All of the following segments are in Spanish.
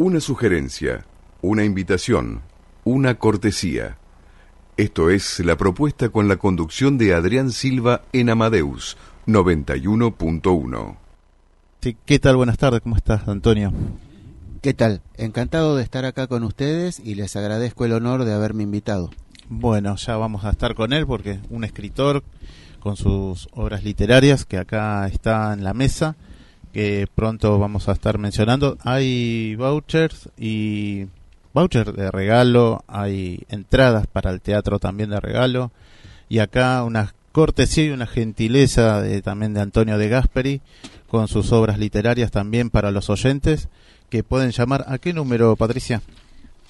Una sugerencia, una invitación, una cortesía. Esto es la propuesta con la conducción de Adrián Silva en Amadeus 91.1. Sí, ¿qué tal? Buenas tardes, ¿cómo estás, Antonio? ¿Qué tal? Encantado de estar acá con ustedes y les agradezco el honor de haberme invitado. Bueno, ya vamos a estar con él porque un escritor con sus obras literarias que acá está en la mesa, que pronto vamos a estar mencionando. Hay vouchers y vouchers de regalo, hay entradas para el teatro también de regalo y acá una cortesía y una gentileza de, también de Antonio de Gasperi con sus obras literarias también para los oyentes que pueden llamar. ¿A qué número, Patricia?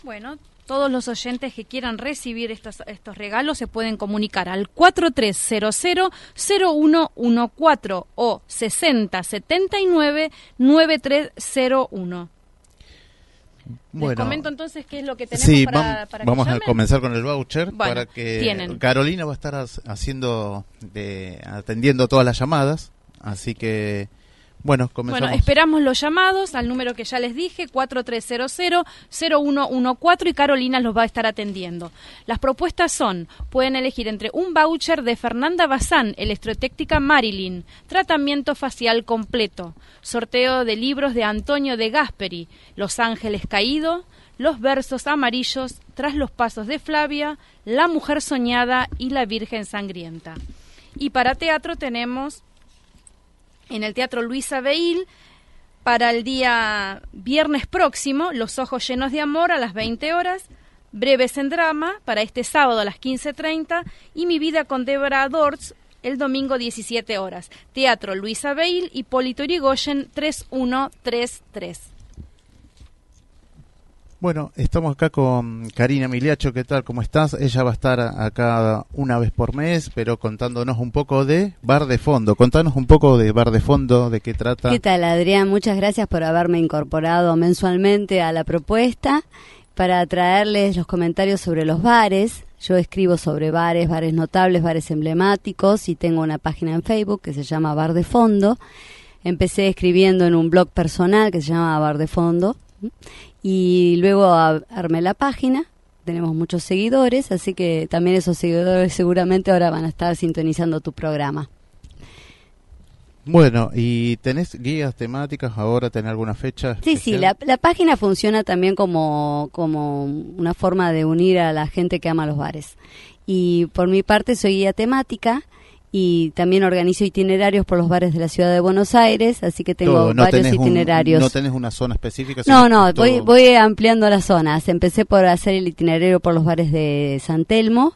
Bueno, todos los oyentes que quieran recibir estos, estos regalos se pueden comunicar al 4300-0114 o 6079-9301. Bueno, Les comento entonces qué es lo que tenemos sí, para, para vamos a comenzar con el voucher Bueno, para que tienen. Carolina va a estar haciendo de atendiendo todas las llamadas, así que bueno, comenzamos. Bueno, esperamos los llamados al número que ya les dije, 4300-0114 y Carolina los va a estar atendiendo. Las propuestas son, pueden elegir entre un voucher de Fernanda Bazán, Electrotécnica Marilyn, tratamiento facial completo, sorteo de libros de Antonio de Gasperi, Los Ángeles Caído, Los Versos Amarillos, Tras los Pasos de Flavia, La Mujer Soñada y La Virgen Sangrienta. Y para teatro tenemos en el Teatro Luisa Beil para el día viernes próximo, Los Ojos Llenos de Amor a las 20 horas, Breves en Drama para este sábado a las 15.30 y Mi Vida con Deborah Dortz el domingo 17 horas. Teatro Luisa Beil, Hipólito Yrigoyen 3133. Bueno, estamos acá con Karina Miliacho, ¿qué tal? ¿Cómo estás? Ella va a estar acá una vez por mes, pero contándonos un poco de Bar de Fondo. Contanos un poco de Bar de Fondo, de qué trata. ¿Qué tal, Adrián? Muchas gracias por haberme incorporado mensualmente a la propuesta para traerles los comentarios sobre los bares. Yo escribo sobre bares, bares notables, bares emblemáticos y tengo una página en Facebook que se llama Bar de Fondo. Empecé escribiendo en un blog personal que se llama Bar de Fondo y luego armé la página. Tenemos muchos seguidores, así que también esos seguidores seguramente ahora van a estar sintonizando tu programa. Bueno, ¿y tenés guías temáticas ahora? ¿Tenés alguna fecha? Sí, sí, la, la página funciona también como, como una forma de unir a la gente que ama los bares. Y por mi parte soy guía temática y también organizo itinerarios por los bares de la ciudad de Buenos Aires, así que tengo Todo, no varios un- itinerarios. no tenés una zona específica. No, no, que todo- voy, voy ampliando las zonas. Empecé por hacer el itinerario por los bares de San Telmo,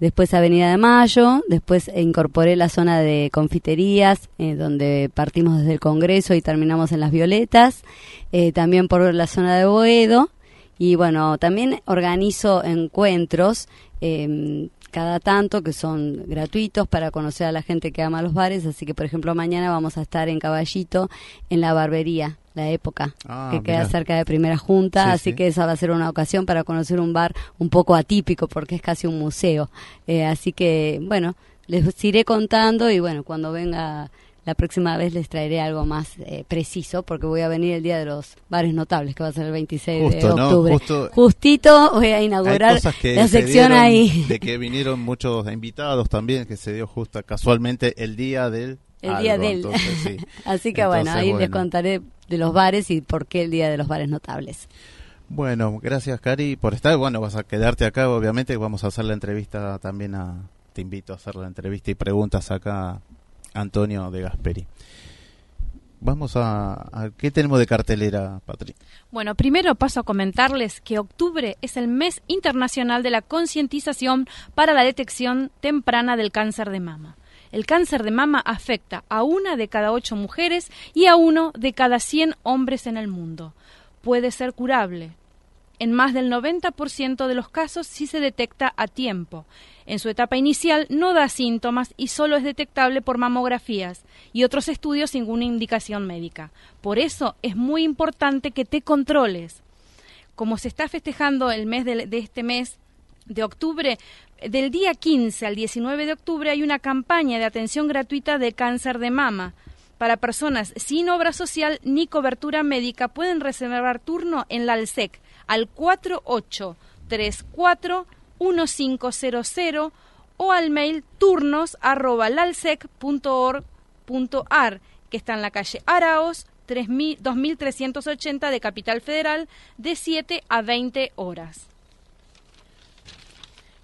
después Avenida de Mayo, después incorporé la zona de confiterías, eh, donde partimos desde el Congreso y terminamos en Las Violetas, eh, también por la zona de Boedo, y bueno, también organizo encuentros eh, cada tanto que son gratuitos para conocer a la gente que ama los bares, así que por ejemplo mañana vamos a estar en Caballito en la barbería, la época, Ah, que queda mirá. cerca de Primera Junta, Sí, así sí. que esa va a ser una ocasión para conocer un bar un poco atípico porque es casi un museo. Eh, así que bueno, les iré contando y bueno, cuando venga la próxima vez les traeré algo más eh, preciso porque voy a venir el día de los bares notables que va a ser el 26 de Justo, ¿no? octubre. Justo- Justito voy a inaugurar la se sección ahí. De que vinieron muchos invitados también, que se dio justo casualmente el día del. El día del. entonces, sí. Así que bueno, ahí les contaré de los bares y por qué el día de los bares notables. Bueno, gracias Cari por estar. Bueno, vas a quedarte acá, obviamente. Vamos a hacer la entrevista también a. Te invito a hacer la entrevista y preguntas acá Antonio de Gasperi. Vamos a, ¿Qué tenemos de cartelera, Patri? Bueno, primero paso a comentarles que octubre es el mes internacional de la concientización para la detección temprana del cáncer de mama. El cáncer de mama afecta a una de cada ocho mujeres y a uno de cada 100 hombres en el mundo. Puede ser curable. En más del 90% de los casos sí se detecta a tiempo. En su etapa inicial no da síntomas y solo es detectable por mamografías y otros estudios sin ninguna indicación médica. Por eso es muy importante que te controles. Como se está festejando el mes de, de este mes de octubre, del día 15 al 19 de octubre hay una campaña de atención gratuita de cáncer de mama Para personas sin obra social ni cobertura médica pueden reservar turno en la ALSEC al 4834 1500 o al mail turnos arroba que está en la calle Araos 2380 de Capital Federal de 7 a 20 horas.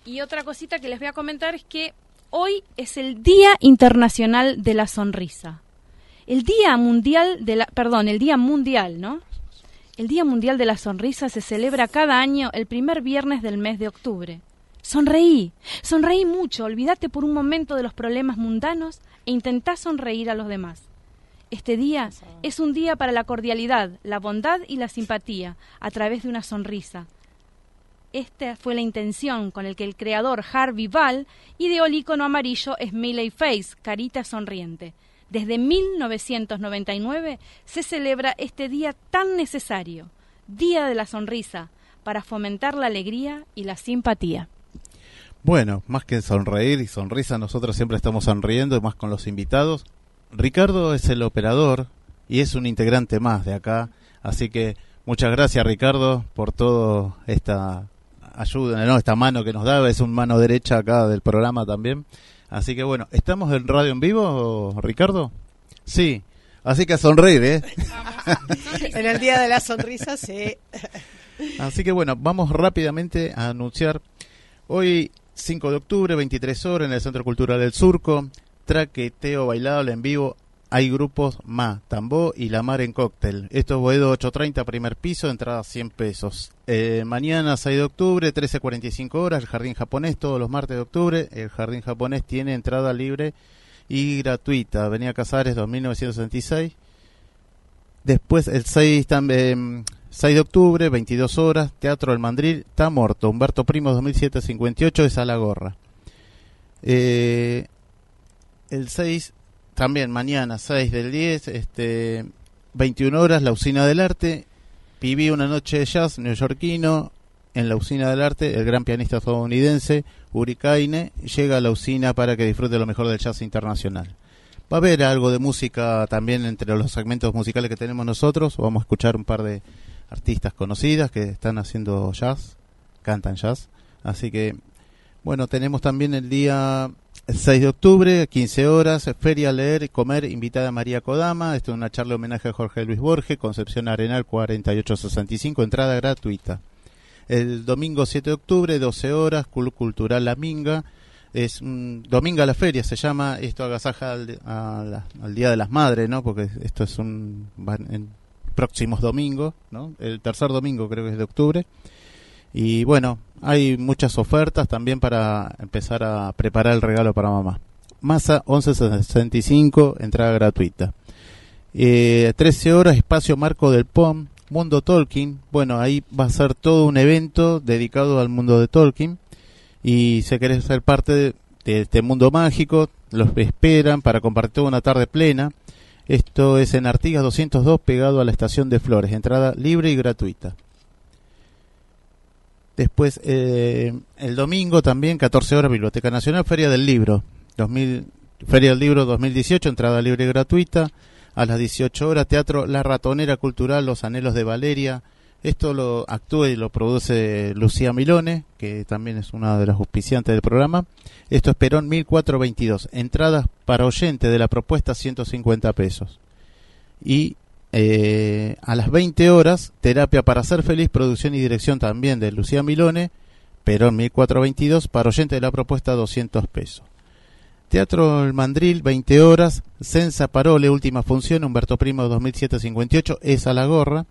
Y otra cosita que les voy a comentar es que hoy es el Día Internacional de la Sonrisa. El Día Mundial de la, perdón, el Día Mundial, ¿no? El Día Mundial de la Sonrisa se celebra cada año el primer viernes del mes de octubre. Sonreí, sonreí mucho, olvídate por un momento de los problemas mundanos e intentá sonreír a los demás. Este día es un día para la cordialidad, la bondad y la simpatía a través de una sonrisa. Esta fue la intención con el que el creador Harvey Ball ideó el icono amarillo Smiley Face, carita sonriente. Desde 1999 se celebra este día tan necesario, Día de la Sonrisa, para fomentar la alegría y la simpatía. Bueno, más que sonreír y sonrisa, nosotros siempre estamos sonriendo, más con los invitados. Ricardo es el operador y es un integrante más de acá, así que muchas gracias Ricardo por toda esta ayuda, ¿no? esta mano que nos da, es un mano derecha acá del programa también. Así que bueno, ¿estamos en radio en vivo, Ricardo? Sí, así que a sonreír, ¿eh? en el Día de la Sonrisa, sí. Así que bueno, vamos rápidamente a anunciar hoy 5 de octubre, 23 horas, en el Centro Cultural del Surco. Traqueteo bailable en vivo. Hay grupos Ma, Tambó y La Mar en Cóctel. Esto es Boedo 830, primer piso, entrada 100 pesos. Eh, mañana 6 de octubre, 13.45 horas, el Jardín Japonés, todos los martes de octubre. El Jardín Japonés tiene entrada libre y gratuita. Avenida Casares, 2966. Después el 6 también 6 de octubre, 22 horas, Teatro del Mandril, está muerto. Humberto Primo, 2007-58, es a la gorra. Eh, el 6, también mañana, 6 del 10, este, 21 horas, La Usina del Arte. Viví una noche de jazz neoyorquino en la Usina del Arte. El gran pianista estadounidense Uri Kaine llega a la usina para que disfrute lo mejor del jazz internacional. Va a haber algo de música también entre los segmentos musicales que tenemos nosotros. Vamos a escuchar un par de artistas conocidas que están haciendo jazz, cantan jazz. Así que, bueno, tenemos también el día 6 de octubre, 15 horas, Feria Leer y Comer, invitada María Kodama. Esto es una charla de homenaje a Jorge Luis Borges, Concepción Arenal 4865, entrada gratuita. El domingo 7 de octubre, 12 horas, Club Cultural La Minga. Es un domingo a la feria, se llama, esto agasaja al, al Día de las Madres, ¿no? Porque esto es un, próximos domingos, ¿no? El tercer domingo creo que es de octubre. Y bueno, hay muchas ofertas también para empezar a preparar el regalo para mamá. Masa 1165, entrada gratuita. Eh, 13 horas, espacio marco del POM, Mundo Tolkien. Bueno, ahí va a ser todo un evento dedicado al mundo de Tolkien. Y si querés ser parte de, este mundo mágico, los esperan para compartir una tarde plena esto es en Artigas 202, pegado a la estación de Flores. Entrada libre y gratuita. Después, eh, el domingo también, 14 horas, Biblioteca Nacional, Feria del Libro. 2000, Feria del Libro 2018, entrada libre y gratuita. A las 18 horas, Teatro La Ratonera Cultural, Los Anhelos de Valeria. Esto lo actúa y lo produce Lucía Milone, que también es una de las auspiciantes del programa. Esto es Perón 1422. Entradas para oyente de la propuesta 150 pesos. Y eh, a las 20 horas, Terapia para ser feliz, producción y dirección también de Lucía Milone, Perón 1422, para oyente de la propuesta 200 pesos. Teatro El Mandril, 20 horas, Sensa Parole, última función, Humberto Primo 2758, es a la gorra.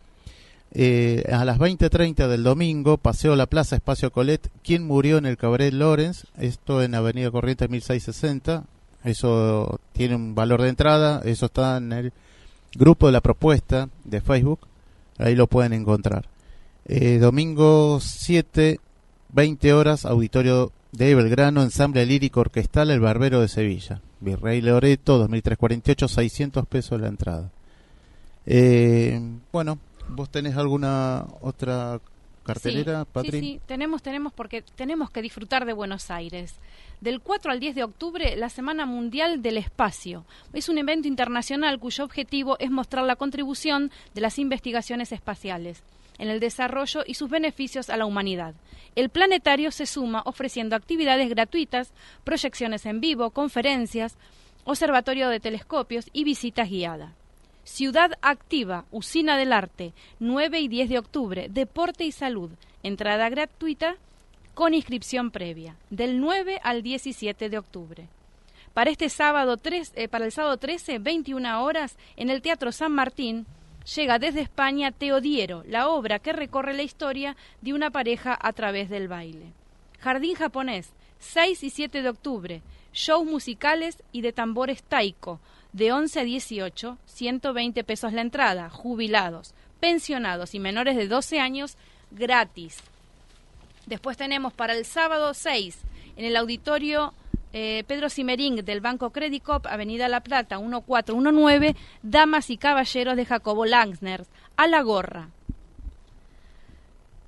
Eh, a las 20.30 del domingo, Paseo La Plaza, Espacio Colet, ¿Quién murió en el Cabaret Lorenz? Esto en Avenida Corrientes 1660. Eso tiene un valor de entrada. Eso está en el grupo de la propuesta de Facebook. Ahí lo pueden encontrar. Eh, domingo 7, 20 horas, Auditorio de Belgrano, Ensamble Lírico Orquestal El Barbero de Sevilla. Virrey Loreto, 2348, 600 pesos la entrada. Eh, bueno, ¿Vos tenés alguna otra cartelera, sí, Patri. Sí, sí, tenemos, tenemos, porque tenemos que disfrutar de Buenos Aires. Del 4 al 10 de octubre, la Semana Mundial del Espacio. Es un evento internacional cuyo objetivo es mostrar la contribución de las investigaciones espaciales en el desarrollo y sus beneficios a la humanidad. El planetario se suma ofreciendo actividades gratuitas, proyecciones en vivo, conferencias, observatorio de telescopios y visitas guiadas. Ciudad Activa, Usina del Arte, 9 y 10 de octubre, Deporte y Salud, entrada gratuita con inscripción previa, del 9 al 17 de octubre. Para este sábado 3, eh, para el sábado 13, 21 horas, en el Teatro San Martín, llega desde España Teodiero, la obra que recorre la historia de una pareja a través del baile. Jardín japonés, 6 y 7 de octubre, shows musicales y de tambores taiko, de 11 a 18, 120 pesos la entrada, jubilados, pensionados y menores de 12 años, gratis. Después tenemos para el sábado 6, en el auditorio eh, Pedro Simerín del Banco Credit Cop, Avenida La Plata, 1419, Damas y Caballeros de Jacobo Langsner, a la gorra.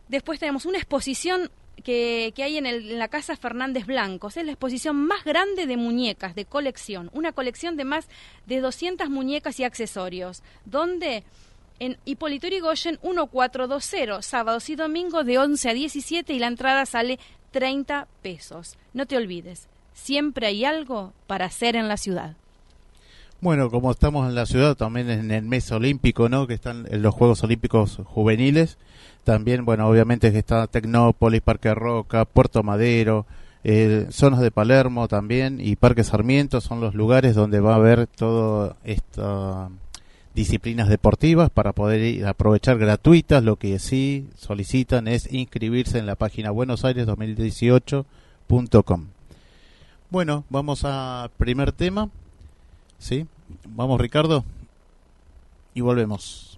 Después tenemos una exposición que, que hay en, en la Casa Fernández Blancos. Es la exposición más grande de muñecas de colección. Una colección de más de 200 muñecas y accesorios. Donde en Hipólito Yrigoyen 1420, sábados y domingos de 11 a 17 y la entrada sale 30 pesos. No te olvides, siempre hay algo para hacer en la ciudad. Bueno, como estamos en la ciudad, también en el mes olímpico, ¿no? Que están los Juegos Olímpicos Juveniles. También, bueno, obviamente que está Tecnópolis, Parque Roca, Puerto Madero, eh, zonas de Palermo también y Parque Sarmiento son los lugares donde va a haber todas estas disciplinas deportivas para poder aprovechar gratuitas. Lo que sí solicitan es inscribirse en la página buenosaires2018.com. Bueno, vamos a primer tema. ¿Sí? Vamos, Ricardo. Y volvemos.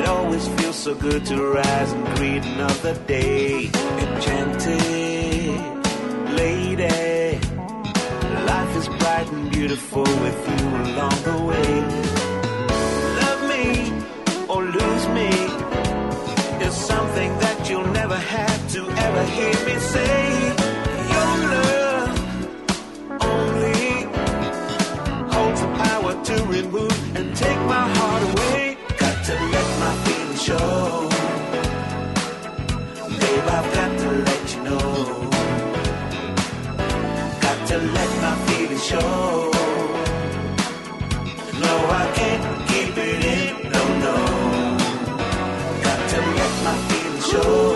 It always feels so good to rise and greet another day. Enchanted lady, life is bright and beautiful with you along the way. Love me or lose me is something that you'll never have to ever hear me say. Your love only holds the power to remove and take my heart away. Show. No, I can't keep it in. No, no. Got to let my feelings show.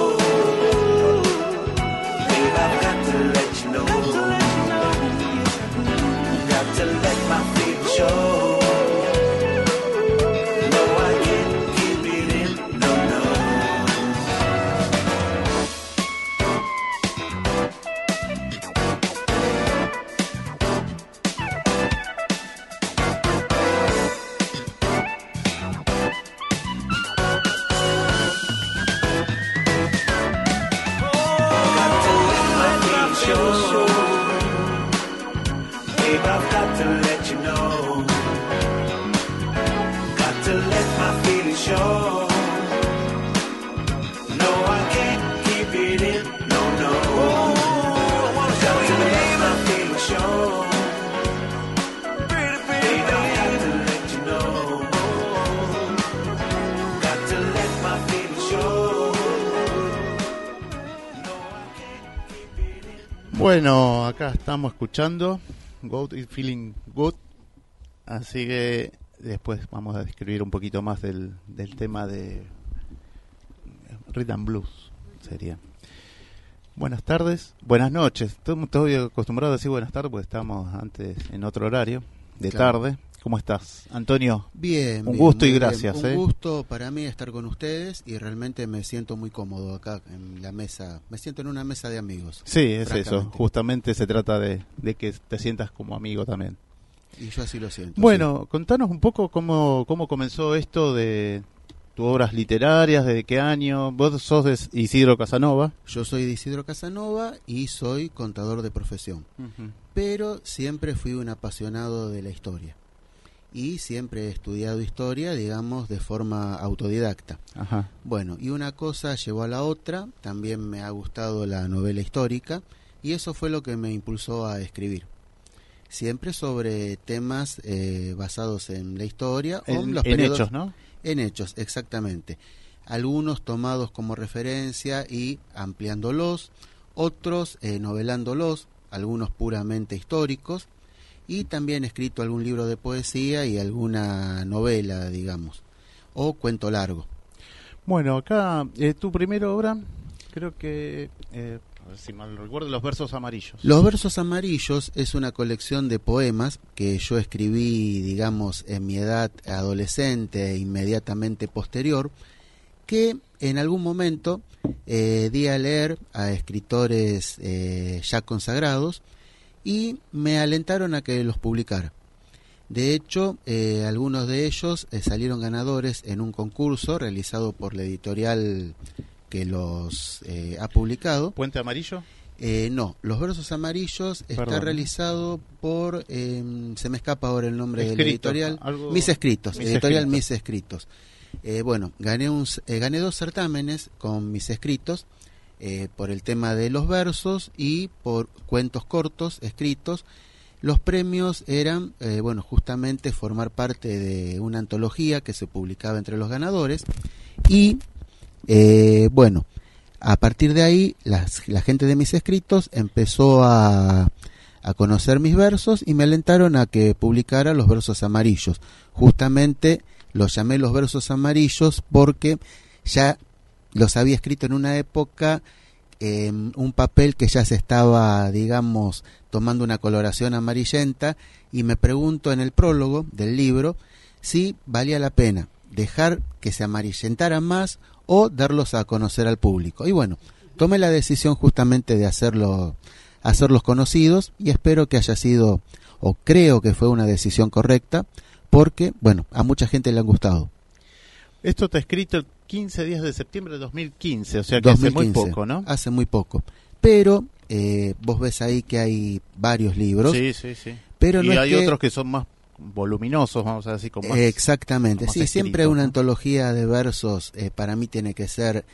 Bueno, acá estamos escuchando Good is Feeling Good. Así que después vamos a describir un poquito más del, del tema de Rhythm Blues. Sería. Buenas tardes, buenas noches. Estoy, estoy acostumbrado a decir buenas tardes porque estamos antes en otro horario de Claro. tarde. ¿Cómo estás, Antonio? Bien, Un bien, gusto y bien. gracias, Un ¿eh? gusto para mí estar con ustedes y realmente me siento muy cómodo acá en la mesa. Me siento en una mesa de amigos. Sí, es eso. Justamente se trata de, de que te sientas como amigo también. Y yo así lo siento. Bueno, contanos un poco cómo, cómo comenzó esto de tus obras literarias, de qué año. Vos sos de Isidro Casanova. Yo soy de Isidro Casanova y soy contador de profesión. Pero siempre fui un apasionado de la historia. Y siempre he estudiado historia, digamos, de forma autodidacta. Ajá. Bueno, y una cosa llevó a la otra, también me ha gustado la novela histórica y eso fue lo que me impulsó a escribir. Siempre sobre temas eh, basados en la historia o En, los en periodos- hechos, ¿no? En hechos, exactamente. Algunos tomados como referencia y ampliándolos, otros eh, novelándolos, algunos puramente históricos, y también he escrito algún libro de poesía y alguna novela, digamos, o cuento largo. Bueno, acá eh, tu primera obra, creo que, eh, a ver si mal recuerdo, Los versos amarillos. Los versos amarillos es una colección de poemas que yo escribí, digamos, en mi edad adolescente e inmediatamente posterior, que en algún momento eh, di a leer a escritores ya consagrados y me alentaron a que los publicara. De hecho, eh, algunos de ellos eh, salieron ganadores en un concurso realizado por la editorial que los eh, ha publicado. Puente Amarillo. Eh, no, Los Versos Amarillos está realizado por, eh, se me escapa ahora el nombre de la Escrito, editorial, algo- Mis Escritos, Mis editorial Escritos. Mis Escritos. Eh, bueno, gané, un, gané dos certámenes con Mis Escritos eh, por el tema de los versos y por cuentos cortos escritos. Los premios eran, eh, bueno, justamente formar parte de una antología que se publicaba entre los ganadores y, eh, bueno, a partir de ahí, las- la gente de mis escritos empezó a, a conocer mis versos y me alentaron a que publicara los versos amarillos. Justamente los llamé los versos amarillos porque ya los había escrito en una época en un papel que ya se estaba, digamos, tomando una coloración amarillenta y me pregunto en el prólogo del libro si valía la pena dejar que se amarillentaran más o darlos a conocer al público. Y bueno, tomé la decisión justamente de hacerlo, hacerlos conocidos y espero que haya sido, o creo que fue una decisión correcta, porque, bueno, a mucha gente le han gustado. Esto está escrito el 15 días de septiembre de 2015, o sea que hace muy 2015, poco, ¿no? Hace muy poco. Pero eh, vos ves ahí que hay varios libros, Sí, sí, sí. pero y no es hay que- otros que son más voluminosos, vamos a decir, con más... Exactamente, más sí, siempre una ¿no? antología de versos eh, para mí tiene que ser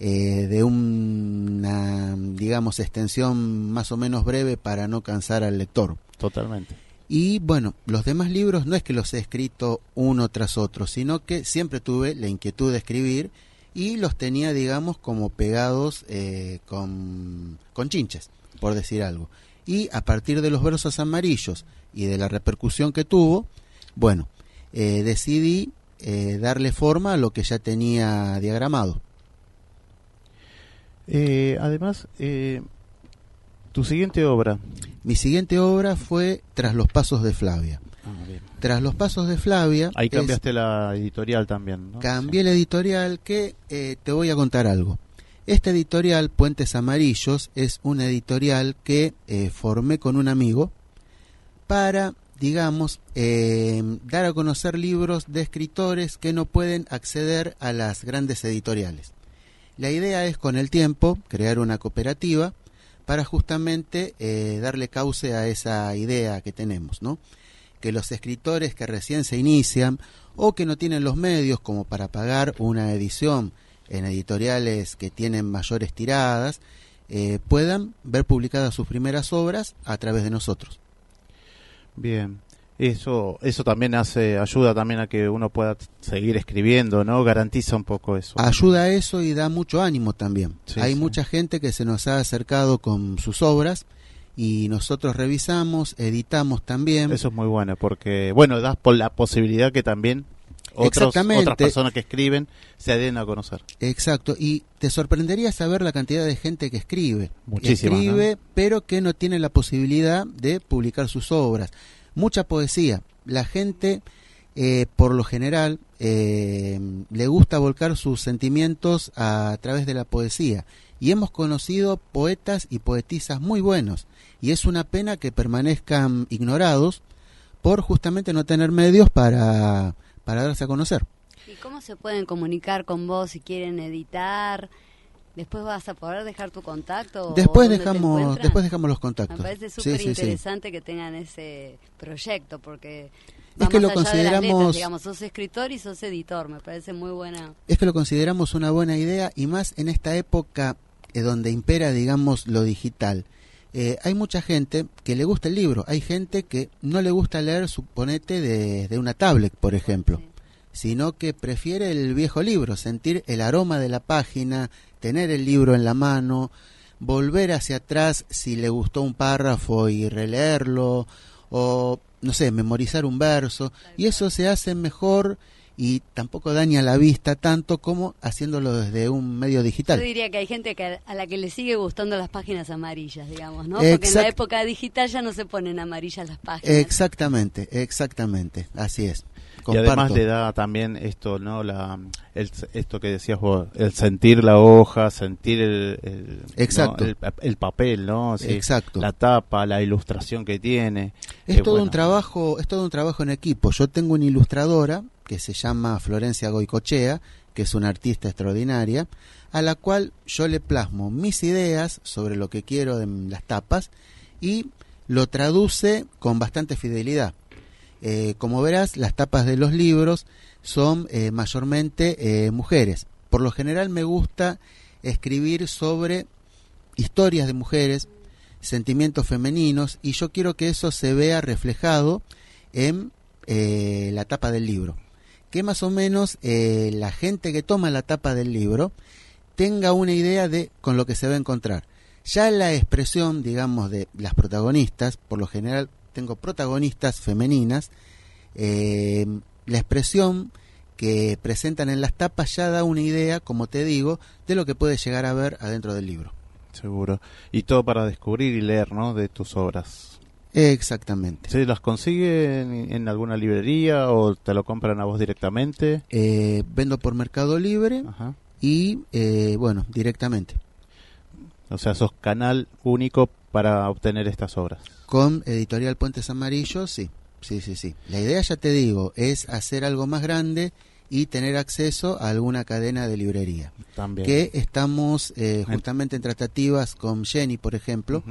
eh, de una, digamos, extensión más o menos breve para no cansar al lector. Totalmente. Y bueno, los demás libros no es que los he escrito uno tras otro, sino que siempre tuve la inquietud de escribir y los tenía, digamos, como pegados eh, con, con chinches, por decir algo. Y a partir de los versos amarillos y de la repercusión que tuvo, bueno, eh, decidí eh, darle forma a lo que ya tenía diagramado. Eh, además, eh, tu siguiente obra... Mi siguiente obra fue Tras los Pasos de Flavia. Tras los Pasos de Flavia... Ahí es- cambiaste la editorial también, ¿no? Cambié la editorial que eh, te voy a contar algo. Esta editorial, Puentes Amarillos, es una editorial que eh, formé con un amigo para, digamos, eh, dar a conocer libros de escritores que no pueden acceder a las grandes editoriales. La idea es, con el tiempo, crear una cooperativa para justamente eh, darle cauce a esa idea que tenemos, ¿no? que los escritores que recién se inician o que no tienen los medios como para pagar una edición en editoriales que tienen mayores tiradas, eh, puedan ver publicadas sus primeras obras a través de nosotros. Bien. Eso, eso también hace, ayuda también a que uno pueda seguir escribiendo, ¿no? Garantiza un poco eso. Ayuda a eso y da mucho ánimo también. Sí, Hay sí. mucha gente que se nos ha acercado con sus obras y nosotros revisamos, editamos también. Eso es muy bueno porque, bueno, das por la posibilidad que también otros, otras personas que escriben se den a conocer. Exacto, y te sorprendería saber la cantidad de gente que escribe. Muchísima, Escribe, pero que no tiene la posibilidad de publicar sus obras. Mucha poesía. La gente, eh, por lo general, eh, le gusta volcar sus sentimientos a, través de la poesía. Y hemos conocido poetas y poetisas muy buenos. Y es una pena que permanezcan ignorados por justamente no tener medios para, para darse a conocer. ¿Y cómo se pueden comunicar con vos si quieren editar? Después vas a poder dejar tu contacto. Después dejamos, después dejamos los Me contactos. parece Sí, súper sí, sí. interesante que tengan ese proyecto porque Es que lo allá de las letras, consideramos- digamos, sos escritor y sos editor, me parece muy buena. Es que lo consideramos una buena idea y más en esta época eh, donde impera, digamos, lo digital. Eh, hay mucha gente que le gusta el libro, hay gente que no le gusta leer, suponete, de, de una tablet, por ejemplo, Sí. sino que prefiere el viejo libro, sentir el aroma de la página, tener el libro en la mano, volver hacia atrás si le gustó un párrafo y releerlo, o, no sé, memorizar un verso, y eso se hace mejor y tampoco daña la vista tanto como haciéndolo desde un medio Yo digital. diría que hay gente que a la que le sigue gustando las páginas amarillas, digamos, ¿no? Porque en la época digital ya no se ponen amarillas las páginas. Exactamente, exactamente, así es. Y además le da también esto, ¿no? La, el, esto que decías vos, el sentir la hoja, sentir el, el- Exacto. ¿no? el, el papel, ¿no? Sí, Exacto. La tapa, la ilustración que tiene. Es Eh, todo bueno. un trabajo, es todo un trabajo en equipo. Yo tengo una ilustradora que se llama Florencia Goicochea, que es una artista extraordinaria, a la cual yo le plasmo mis ideas sobre lo que quiero en las tapas y lo traduce con bastante fidelidad. Eh, como verás, las tapas de los libros son eh, mayormente eh, mujeres. Por lo general me gusta escribir sobre historias de mujeres, sentimientos femeninos, y yo quiero que eso se vea reflejado en la tapa del libro. Que más o menos la gente que toma la tapa del libro tenga una idea de con lo que se va a encontrar. Ya la expresión, digamos, de las protagonistas, por lo general tengo protagonistas femeninas, eh, la expresión que presentan en las tapas ya da una idea, como te digo, de lo que puede llegar a ver adentro del libro. Seguro. Y todo para descubrir y leer, ¿no? De tus obras. Exactamente. ¿Se las consiguen en alguna librería o te lo compran a vos directamente? Eh, vendo por Mercado Libre Ajá. y, eh, bueno, directamente. O sea, sos canal único para obtener estas obras. Con Editorial Puentes Amarillos, sí. Sí, sí, sí. La idea, ya te digo, es hacer algo más grande y tener acceso a alguna cadena de librería. También. Que estamos eh, justamente en tratativas con Jenny, por ejemplo,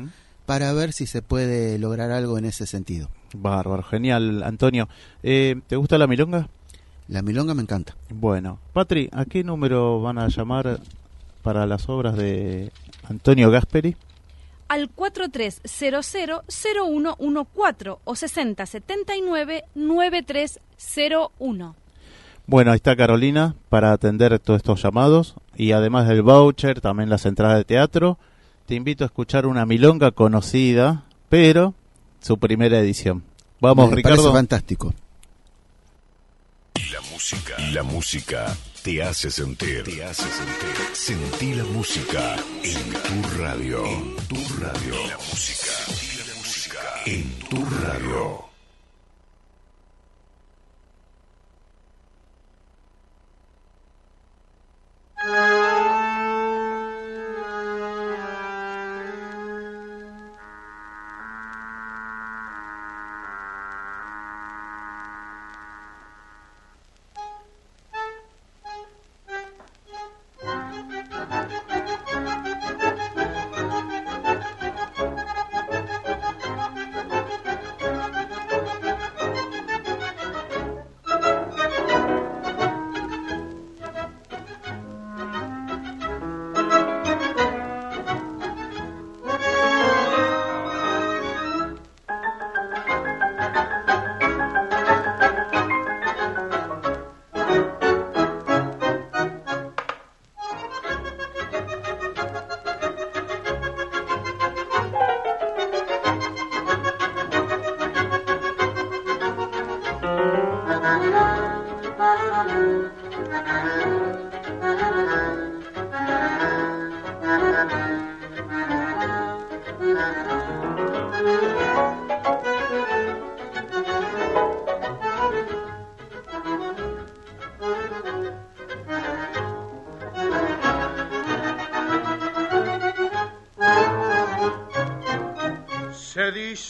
para ver si se puede lograr algo en ese sentido. Bárbaro, genial. Antonio, eh, ¿te gusta la milonga? La milonga me encanta. Bueno, Patri, ¿a qué número van a llamar para las obras de Antonio Gasperi? Al 4300-0114 o 6079-9301. Bueno, ahí está Carolina para atender todos estos llamados y además del voucher, también las entradas de teatro. Te invito a escuchar una milonga conocida, pero su primera edición. Vamos, me Ricardo. parece fantástico. La música. La música te hace sentir. Te hace sentir. Sentí la música en tu radio. En tu radio. La música. La música en tu radio.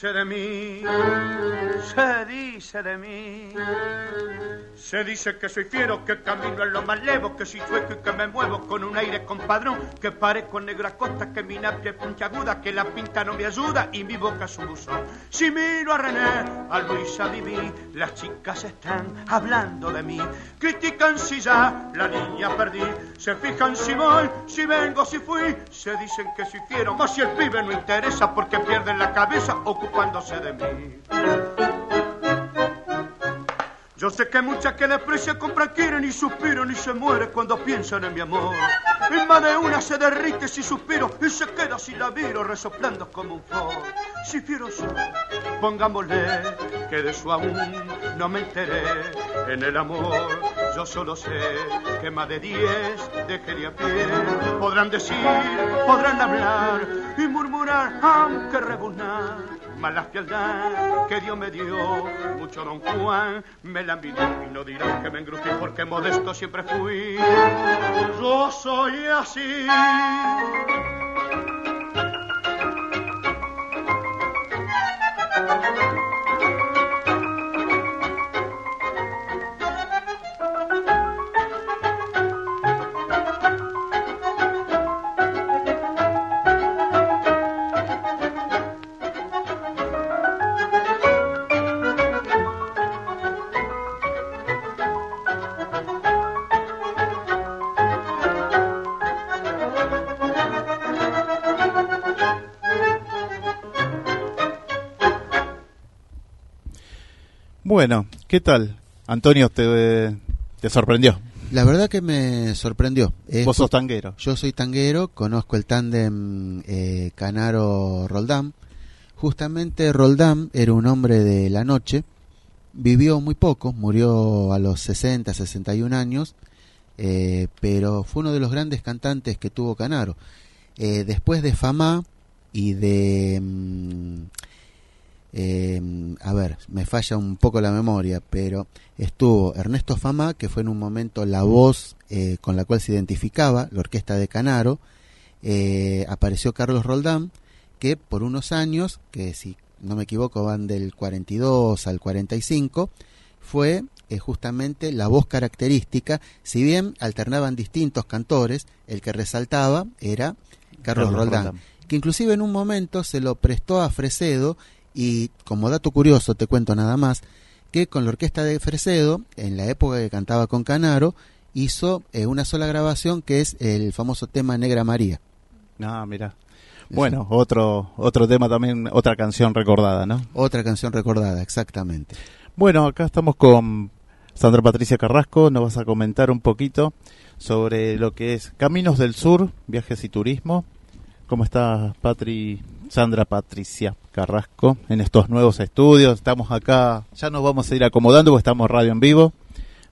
Se dice de mí, se dice que soy fiero, que camino en lo más levo, que soy chueco y que me muevo con un aire compadrón, que parezco negra costa, que mi napia es puntiaguda, que la pinta no me ayuda y mi boca es un buzón. Si miro a René, a Luis, a Vivi, las chicas están hablando de mí. Critican si ya la niña perdí, se fijan si voy, si vengo, si fui. Se dicen que soy fiero, más si el pibe no interesa porque pierden la cabeza ocupándose de mí. Yo sé que muchas que desprecia compran quieren y suspiran y se mueren cuando piensan en mi amor. Y más de una se derrite si suspiro y se queda si la resoplando como un flor. Si fiero soy, pongámosle que de eso aún no me enteré. En el amor yo solo sé que más de diez dejé de a pie. Podrán decir, podrán hablar y murmurar, aunque rebuznar más la fealdad que Dios me dio. Mucho don Juan me la envidió y no dirán que me engrupí porque modesto siempre fui. Yo soy así. Bueno, ¿qué tal? Antonio, te, te sorprendió. La verdad que me sorprendió. Es Vos sos tanguero. Yo soy tanguero, conozco el tándem eh, Canaro-Roldán. Justamente Roldán era un hombre de la noche, vivió muy poco, murió a los 60, 61 años, eh, pero fue uno de los grandes cantantes que tuvo Canaro. Eh, después de Famá y de... mm, eh, a ver, me falla un poco la memoria, pero estuvo Ernesto Fama, que fue en un momento la voz eh, con la cual se identificaba la orquesta de Canaro, eh, apareció Carlos Roldán, que por unos años, que si no me equivoco van del 42 al 45, fue eh, justamente la voz característica, si bien alternaban distintos cantores, el que resaltaba era Carlos, Roldán, que inclusive en un momento se lo prestó a Fresedo y como dato curioso te cuento nada más que con la orquesta de Fresedo en la época que cantaba con Canaro hizo eh, una sola grabación que es el famoso tema Negra María Ah, mira. Bueno, otro otro tema también, otra canción recordada, ¿no? otra canción recordada exactamente Bueno, acá estamos con Sandra Patricia Carrasco, nos vas a comentar un poquito sobre lo que es Caminos del Sur, viajes y turismo. ¿Cómo está Patri, Sandra Patricia Carrasco en estos nuevos estudios? Estamos acá, ya nos vamos a ir acomodando porque estamos radio en vivo.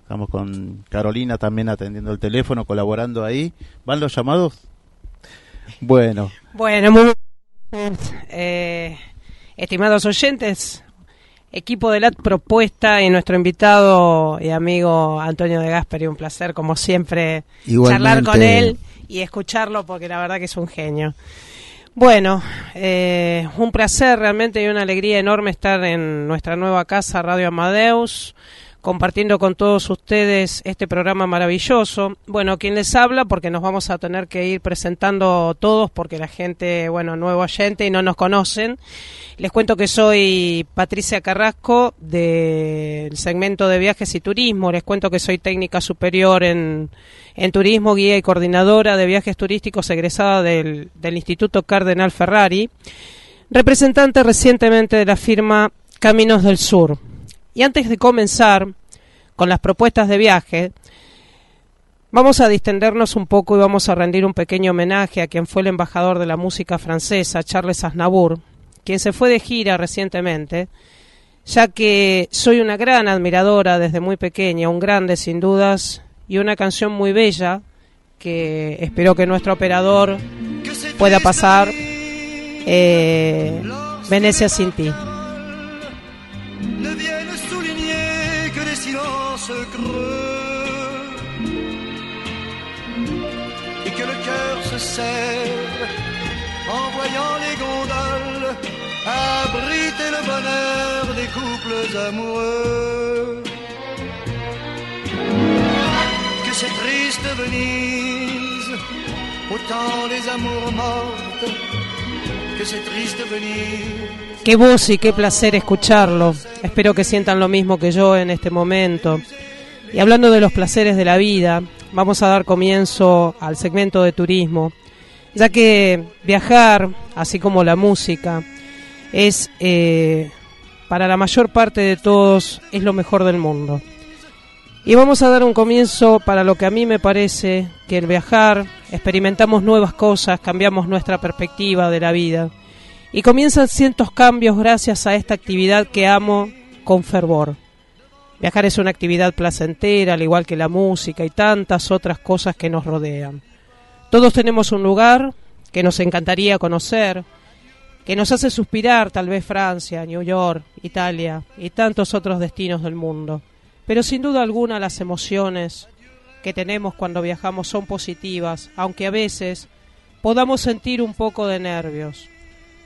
Estamos con Carolina también atendiendo el teléfono, colaborando ahí. ¿Van los llamados? Bueno, Bueno, muy eh, estimados oyentes, equipo de la propuesta y nuestro invitado y amigo Antonio de Gasperi, un placer como siempre charlar con él y escucharlo porque la verdad que es un genio. Bueno, eh, un placer realmente y una alegría enorme estar en nuestra nueva casa Radio Amadeus, compartiendo con todos ustedes este programa maravilloso. Bueno, quien les habla, porque nos vamos a tener que ir presentando todos, porque la gente, bueno, nuevo oyente y no nos conocen. Les cuento que soy Patricia Carrasco del segmento de viajes y turismo. Les cuento que soy técnica superior en, en turismo, guía y coordinadora de viajes turísticos egresada del, del Instituto Cardenal Ferrari. Representante recientemente de la firma Caminos del Sur. Y antes de comenzar con las propuestas de viaje, vamos a distendernos un poco y vamos a rendir un pequeño homenaje a quien fue el embajador de la música francesa, Charles Aznavour, quien se fue de gira recientemente ya que soy una gran admiradora desde muy pequeña, un grande sin dudas, y una canción muy bella que espero que nuestro operador pueda pasar, eh, Venecia sin ti. Serre en voyant les gondoles abriter le bonheur des couples amoureux. Que c'est triste Venise, autant les amours mortes, que c'est triste Venise. Qué voz y qué placer escucharlo. Espero que sientan lo mismo que yo en este momento. Y hablando de los placeres de la vida, vamos a dar comienzo al segmento de turismo, ya que viajar, así como la música, es eh, para la mayor parte de todos es lo mejor del mundo. Y vamos a dar un comienzo para lo que a mí me parece que el viajar, experimentamos nuevas cosas, cambiamos nuestra perspectiva de la vida. Y comienzan cientos cambios gracias a esta actividad que amo con fervor. Viajar es una actividad placentera, al igual que la música y tantas otras cosas que nos rodean. Todos tenemos un lugar que nos encantaría conocer, que nos hace suspirar tal vez Francia, New York, Italia y tantos otros destinos del mundo. Pero sin duda alguna las emociones que tenemos cuando viajamos son positivas, aunque a veces podamos sentir un poco de nervios.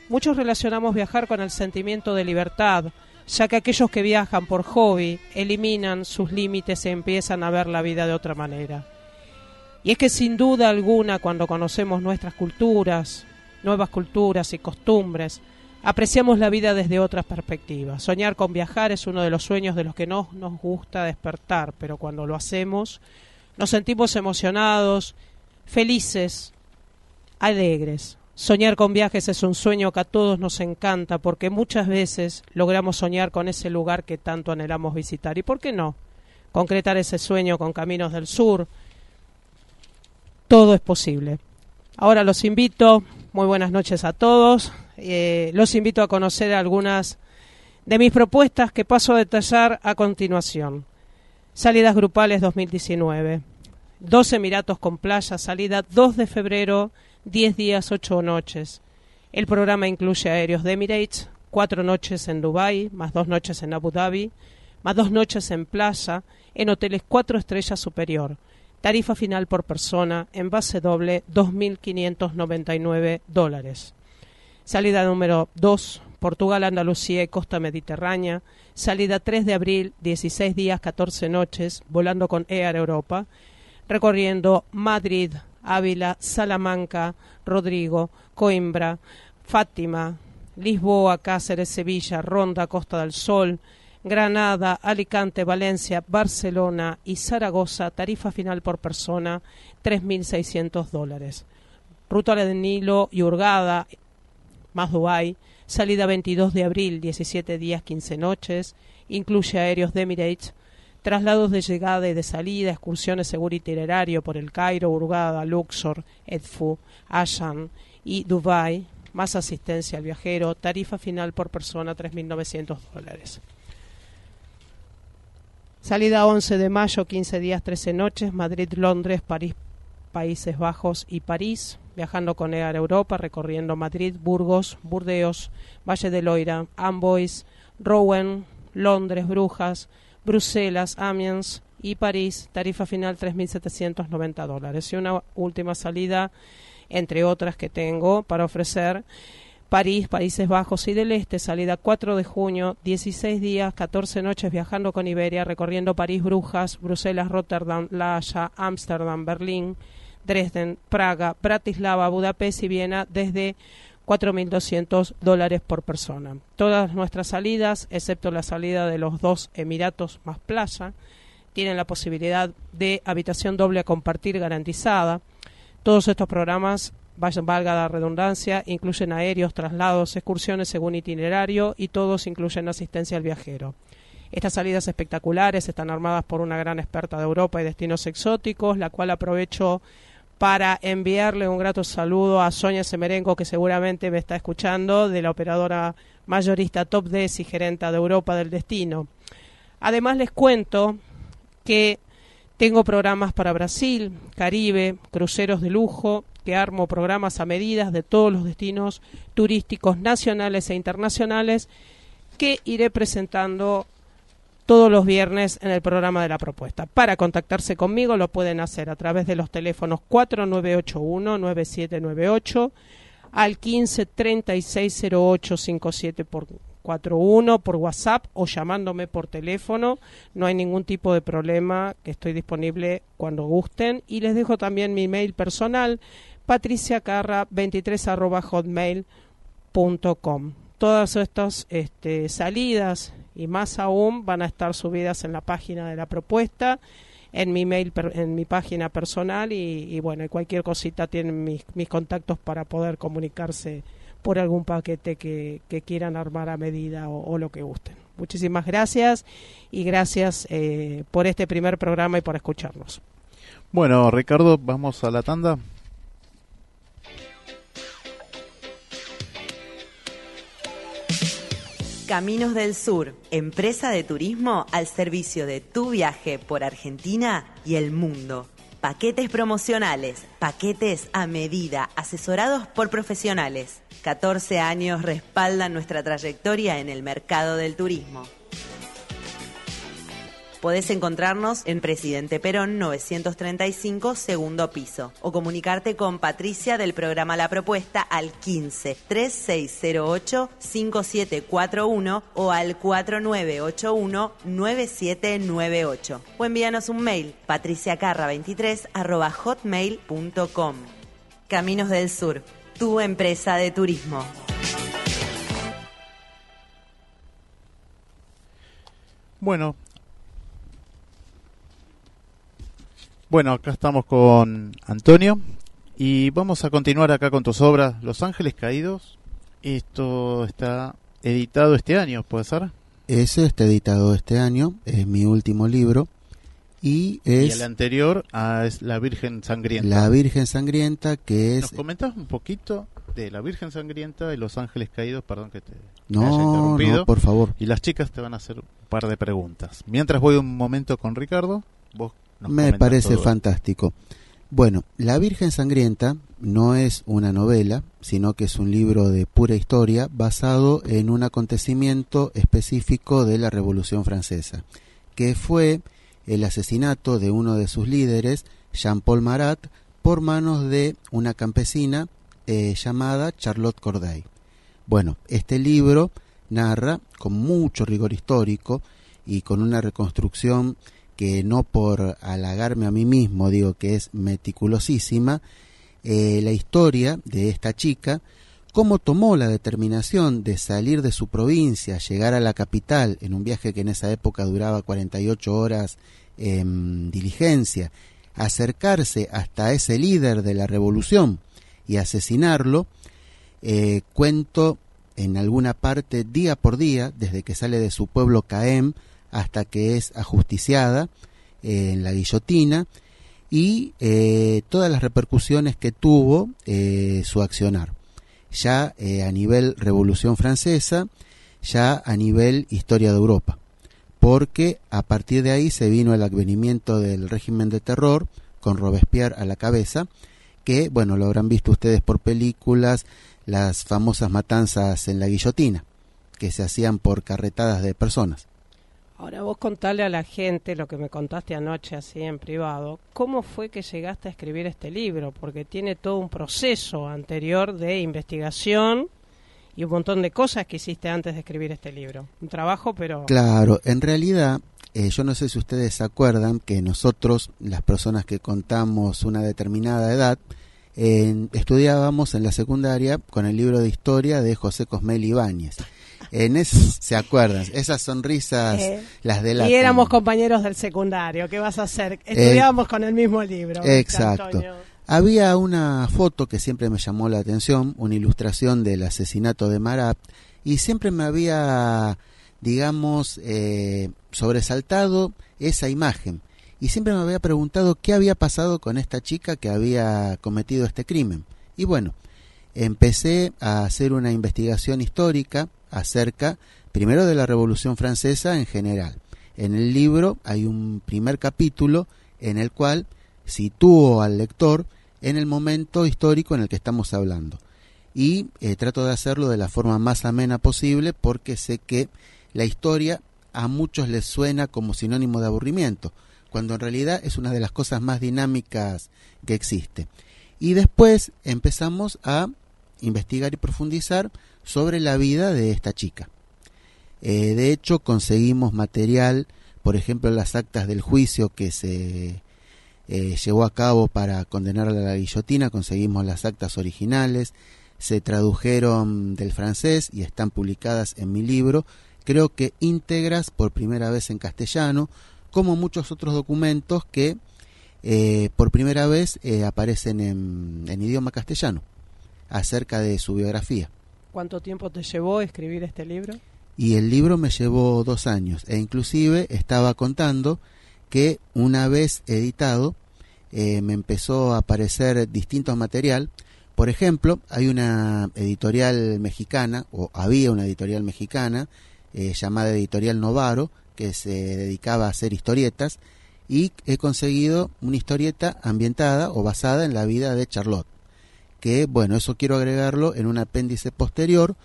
Muchos relacionamos viajar con el sentimiento de libertad, ya que aquellos que viajan por hobby eliminan sus límites y empiezan a ver la vida de otra manera. Y es que sin duda alguna cuando conocemos nuestras culturas, nuevas culturas y costumbres, apreciamos la vida desde otras perspectivas. Soñar con viajar es uno de los sueños de los que no nos gusta despertar, pero cuando lo hacemos nos sentimos emocionados, felices, alegres. Soñar con viajes es un sueño que a todos nos encanta porque muchas veces logramos soñar con ese lugar que tanto anhelamos visitar. ¿Y por qué no? Concretar ese sueño con Caminos del Sur. Todo es posible. Ahora los invito, muy buenas noches a todos, eh, los invito a conocer algunas de mis propuestas que paso a detallar a continuación. Salidas grupales 2019. 12 Emiratos con playa, salida 2 de febrero 10 días, 8 noches. El programa incluye aéreos de Emirates, 4 noches en Dubái, más 2 noches en Abu Dhabi, más 2 noches en playa, en hoteles 4 estrellas superior. Tarifa final por persona, en base doble, 2.599 dólares. Salida número 2, Portugal, Andalucía y costa mediterránea. Salida 3 de abril, 16 días, 14 noches, volando con Air Europa, recorriendo Madrid, Ávila, Salamanca, Rodrigo, Coimbra, Fátima, Lisboa, Cáceres, Sevilla, Ronda, Costa del Sol, Granada, Alicante, Valencia, Barcelona y Zaragoza, tarifa final por persona, 3.600 dólares. Ruta del Nilo y Hurgada, más Dubái, salida 22 de abril, 17 días, 15 noches, incluye aéreos de Emirates, traslados de llegada y de salida, excursiones seguro itinerario por el Cairo, Hurgada, Luxor, Edfu, Ashan y Dubai, más asistencia al viajero, tarifa final por persona 3.900 dólares. Salida 11 de mayo, 15 días, 13 noches, Madrid, Londres, París, Países Bajos y París, viajando con Air Europa, recorriendo Madrid, Burgos, Burdeos, Valle de Loira, Amboise, Rouen, Londres, Brujas, Bruselas, Amiens y París, tarifa final 3.790 dólares. Y una última salida, entre otras que tengo para ofrecer, París, Países Bajos y del Este, salida 4 de junio, 16 días, 14 noches viajando con Iberia, recorriendo París, Brujas, Bruselas, Rotterdam, La Haya, Ámsterdam, Berlín, Dresden, Praga, Bratislava, Budapest y Viena desde 4.200 dólares por persona. Todas nuestras salidas, excepto la salida de los dos Emiratos más playa, tienen la posibilidad de habitación doble a compartir garantizada. Todos estos programas, valga la redundancia, incluyen aéreos, traslados, excursiones según itinerario y todos incluyen asistencia al viajero. Estas salidas espectaculares están armadas por una gran experta de Europa y destinos exóticos, la cual aprovecho para enviarle un grato saludo a Sonia Semerengo, que seguramente me está escuchando, de la operadora mayorista top 10 y gerenta de Europa del Destino. Además les cuento que tengo programas para Brasil, Caribe, cruceros de lujo, que armo programas a medidas de todos los destinos turísticos nacionales e internacionales que iré presentando todos los viernes en el programa de la propuesta. Para contactarse conmigo lo pueden hacer a través de los teléfonos 4981-9798 al 15 3608 57 por 41 por WhatsApp o llamándome por teléfono. No hay ningún tipo de problema, que estoy disponible cuando gusten. Y les dejo también mi mail personal, patriciacarra23 hotmail.com. Todas estas este, salidas y más aún van a estar subidas en la página de la propuesta en mi mail en mi página personal y, bueno cualquier cosita tienen mis, mis contactos para poder comunicarse por algún paquete que, quieran armar a medida o, lo que gusten. Muchísimas gracias y gracias eh, por este primer programa y por escucharnos. Bueno Ricardo vamos a la tanda Caminos del Sur, empresa de turismo al servicio de tu viaje por Argentina y el mundo. Paquetes promocionales, paquetes a medida, asesorados por profesionales. 14 años respaldan nuestra trayectoria en el mercado del turismo. Podés encontrarnos en Presidente Perón 935, segundo piso, o comunicarte con Patricia del programa La Propuesta al 15 3608 5741 o al 4981 9798. O envíanos un mail patriciacarra23 arroba hotmail.com. Caminos del Sur, tu empresa de turismo. Bueno, Bueno, acá estamos con Antonio y vamos a continuar acá con tus obras Los Ángeles Caídos. Esto está editado este año, ¿puede ser? Ese está editado este año, es mi último libro. Y, es y el anterior ah, es La Virgen Sangrienta. La Virgen Sangrienta, que es... ¿Nos comentas un poquito de La Virgen Sangrienta y Los Ángeles Caídos? Perdón que te no, haya interrumpido. No, por favor. Y las chicas te van a hacer un par de preguntas. Mientras voy un momento con Ricardo, vos me parece fantástico. Bueno, La Virgen Sangrienta no es una novela, sino que es un libro de pura historia basado en un acontecimiento específico de la Revolución Francesa, que fue el asesinato de uno de sus líderes, Jean-Paul Marat, por manos de una campesina eh, llamada Charlotte Corday. Bueno, este libro narra con mucho rigor histórico y con una reconstrucción que no por halagarme a mí mismo digo que es meticulosísima, eh, la historia de esta chica, cómo tomó la determinación de salir de su provincia, llegar a la capital en un viaje que en esa época duraba 48 horas en diligencia, acercarse hasta ese líder de la revolución y asesinarlo, eh, cuento en alguna parte día por día, desde que sale de su pueblo Caem hasta que es ajusticiada eh, en la guillotina y eh, todas las repercusiones que tuvo eh, su accionar, ya a nivel Revolución Francesa, ya a nivel historia de Europa, porque a partir de ahí se vino el advenimiento del régimen de terror con Robespierre a la cabeza, que, bueno, lo habrán visto ustedes por películas, las famosas matanzas en la guillotina, que se hacían por carretadas de personas. Ahora vos contale a la gente lo que me contaste anoche así en privado, ¿cómo fue que llegaste a escribir este libro? Porque tiene todo un proceso anterior de investigación y un montón de cosas que hiciste antes de escribir este libro. Un trabajo, pero... Claro, en realidad, eh, yo no sé si ustedes se acuerdan que nosotros, las personas que contamos una determinada edad, estudiábamos en la secundaria con el libro de historia de José Cosmel Ibáñez. En eso, ¿se acuerdan? Esas sonrisas, eh, las de la... Y éramos compañeros del secundario, ¿qué vas a hacer? Eh, Estudiábamos con el mismo libro. Exacto. Había una foto que siempre me llamó la atención, una ilustración del asesinato de Marat, y siempre me había, digamos, eh, sobresaltado esa imagen. Y siempre me había preguntado qué había pasado con esta chica que había cometido este crimen. Y bueno, empecé a hacer una investigación histórica acerca, primero, de la Revolución Francesa en general. En el libro hay un primer capítulo en el cual sitúo al lector en el momento histórico en el que estamos hablando. Y eh, trato de hacerlo de la forma más amena posible porque sé que la historia a muchos les suena como sinónimo de aburrimiento, cuando en realidad es una de las cosas más dinámicas que existe. Y después empezamos a investigar y profundizar sobre la vida de esta chica. Eh, de hecho, conseguimos material, por ejemplo, las actas del juicio que se eh, llevó a cabo para condenar a la guillotina, conseguimos las actas originales, se tradujeron del francés y están publicadas en mi libro, creo que íntegras por primera vez en castellano, como muchos otros documentos que eh, por primera vez eh, aparecen en, en idioma castellano acerca de su biografía. ¿Cuánto tiempo te llevó escribir este libro? Y el libro me llevó dos años e inclusive estaba contando que una vez editado eh, me empezó a aparecer distinto material. Por ejemplo, hay una editorial mexicana, o había una editorial mexicana, eh, llamada Editorial Novaro, que se dedicaba a hacer historietas, y he conseguido una historieta ambientada o basada en la vida de Charlotte. Que, bueno, eso quiero agregarlo en un apéndice posterior,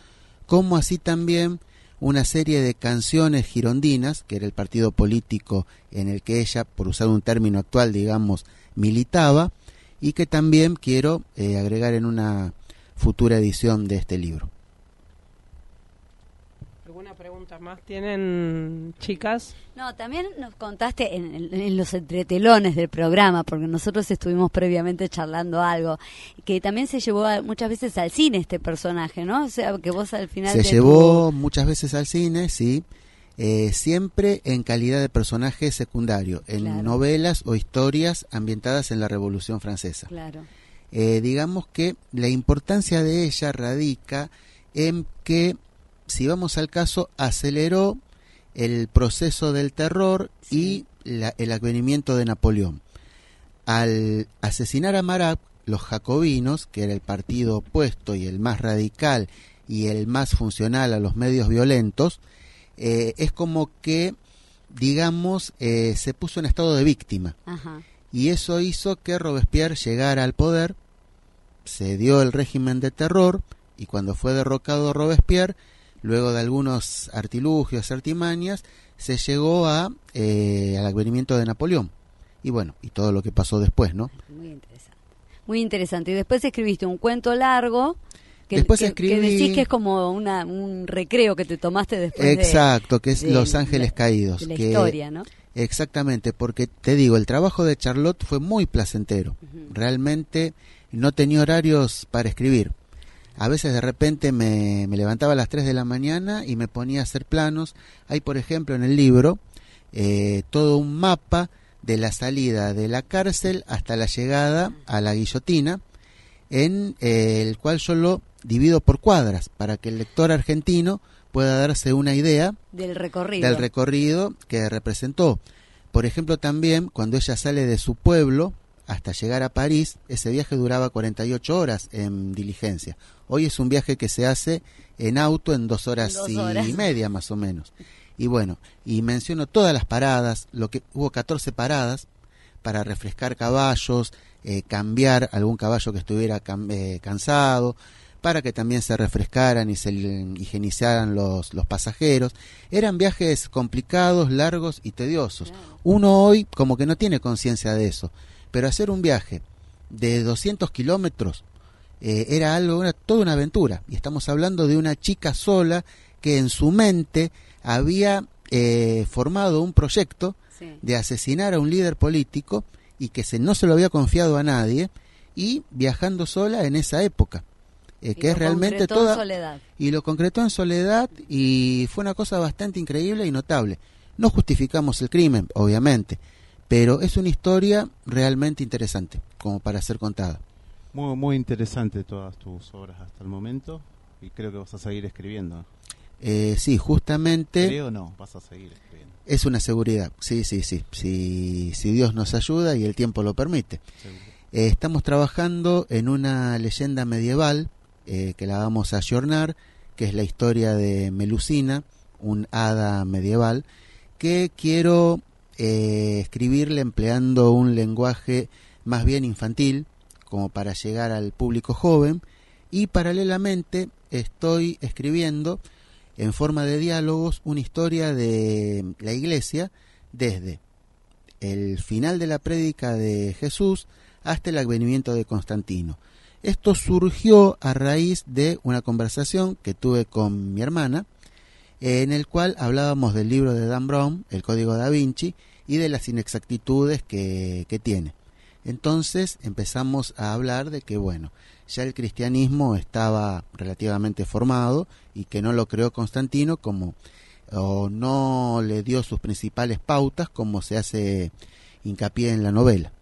como así también una serie de canciones girondinas, que era el partido político en el que ella, por usar un término actual, digamos, militaba, y que también quiero eh, agregar en una futura edición de este libro. ¿Alguna pregunta más tienen chicas? No, también nos contaste en, en- en los entretelones del programa, porque nosotros estuvimos previamente charlando algo, que también se llevó a- muchas veces al cine este personaje, ¿no? O sea, que vos al final... Se tu- llevó muchas veces al cine, sí, eh, siempre en calidad de personaje secundario, en Claro. novelas o historias ambientadas en la Revolución Francesa. Claro. Eh, digamos que la importancia de ella radica en que, si vamos al caso, aceleró el proceso del terror y la- el advenimiento de Napoleón. Al asesinar a Marat, los jacobinos, que era el partido opuesto y el más radical y el más funcional a los medios violentos, eh, es como que, digamos, eh, se puso en estado de víctima Ajá. y eso hizo que Robespierre llegara al poder, se dio el régimen de terror y cuando fue derrocado Robespierre, luego de algunos artilugios, artimañas, se llegó a eh, al advenimiento de Napoleón y bueno y todo lo que pasó después, ¿no? Muy interesante. Muy interesante. Y después escribiste un cuento largo que, Después que- escribí- que decís que es como una, un recreo que te tomaste después de- Exacto, que es de Los Ángeles Caídos. la que- historia, ¿no? Exactamente, porque te digo, el trabajo de Charlotte fue muy placentero. Realmente no tenía horarios para escribir. A veces de repente me, me levantaba a las 3 de la mañana y me ponía a hacer planos. Hay, por ejemplo, en el libro eh, todo un mapa de la salida de la cárcel hasta la llegada a la guillotina, en eh, el cual yo lo divido por cuadras para que el lector argentino pueda darse una idea Del recorrido. del recorrido que representó. Por ejemplo, también cuando ella sale de su pueblo hasta llegar a París, ese viaje duraba 48 horas en diligencia. Hoy es un viaje que se hace en auto en dos horas, Dos y media más o menos. Y bueno, y menciono todas las paradas, lo que hubo 14 paradas para refrescar caballos, eh, cambiar algún caballo que estuviera eh, cansado, para que también se refrescaran y se higienizaran los, los pasajeros. Eran viajes complicados, largos y tediosos. Uno hoy como que no tiene conciencia de eso, pero hacer un viaje de 200 kilómetros eh, era algo, era toda una aventura. Y estamos hablando de una chica sola que en su mente había eh, formado un proyecto Sí. de asesinar a un líder político y que se, no se lo había confiado a nadie y viajando sola en esa época. eh, Y que es realmente concretó en toda soledad. y lo concretó en soledad y fue una cosa bastante increíble y notable. No justificamos el crimen, obviamente, pero es una historia realmente interesante como para ser contada. Muy, muy interesante todas tus obras hasta el momento y creo que vas a seguir escribiendo. Eh, sí, justamente Creo no, vas a seguir escribiendo. es una seguridad. Sí, sí, sí. Si, si Dios nos ayuda y el tiempo lo permite. Eh, estamos trabajando en una leyenda medieval eh, que la vamos a ayornar, que es la historia de Melusina, un hada medieval, que quiero eh, escribirle empleando un lenguaje más bien infantil, como para llegar al público joven, y paralelamente estoy escribiendo en forma de diálogos una historia de la iglesia desde el final de la prédica de Jesús hasta el advenimiento de Constantino. Esto surgió a raíz de una conversación que tuve con mi hermana, en el cual hablábamos del libro de Dan Brown, El Código da Vinci, y de las inexactitudes que, que tiene. Entonces empezamos a hablar de que, bueno, ya el cristianismo estaba relativamente formado y que no lo creó Constantino como o no le dio sus principales pautas como se hace hincapié en la novela.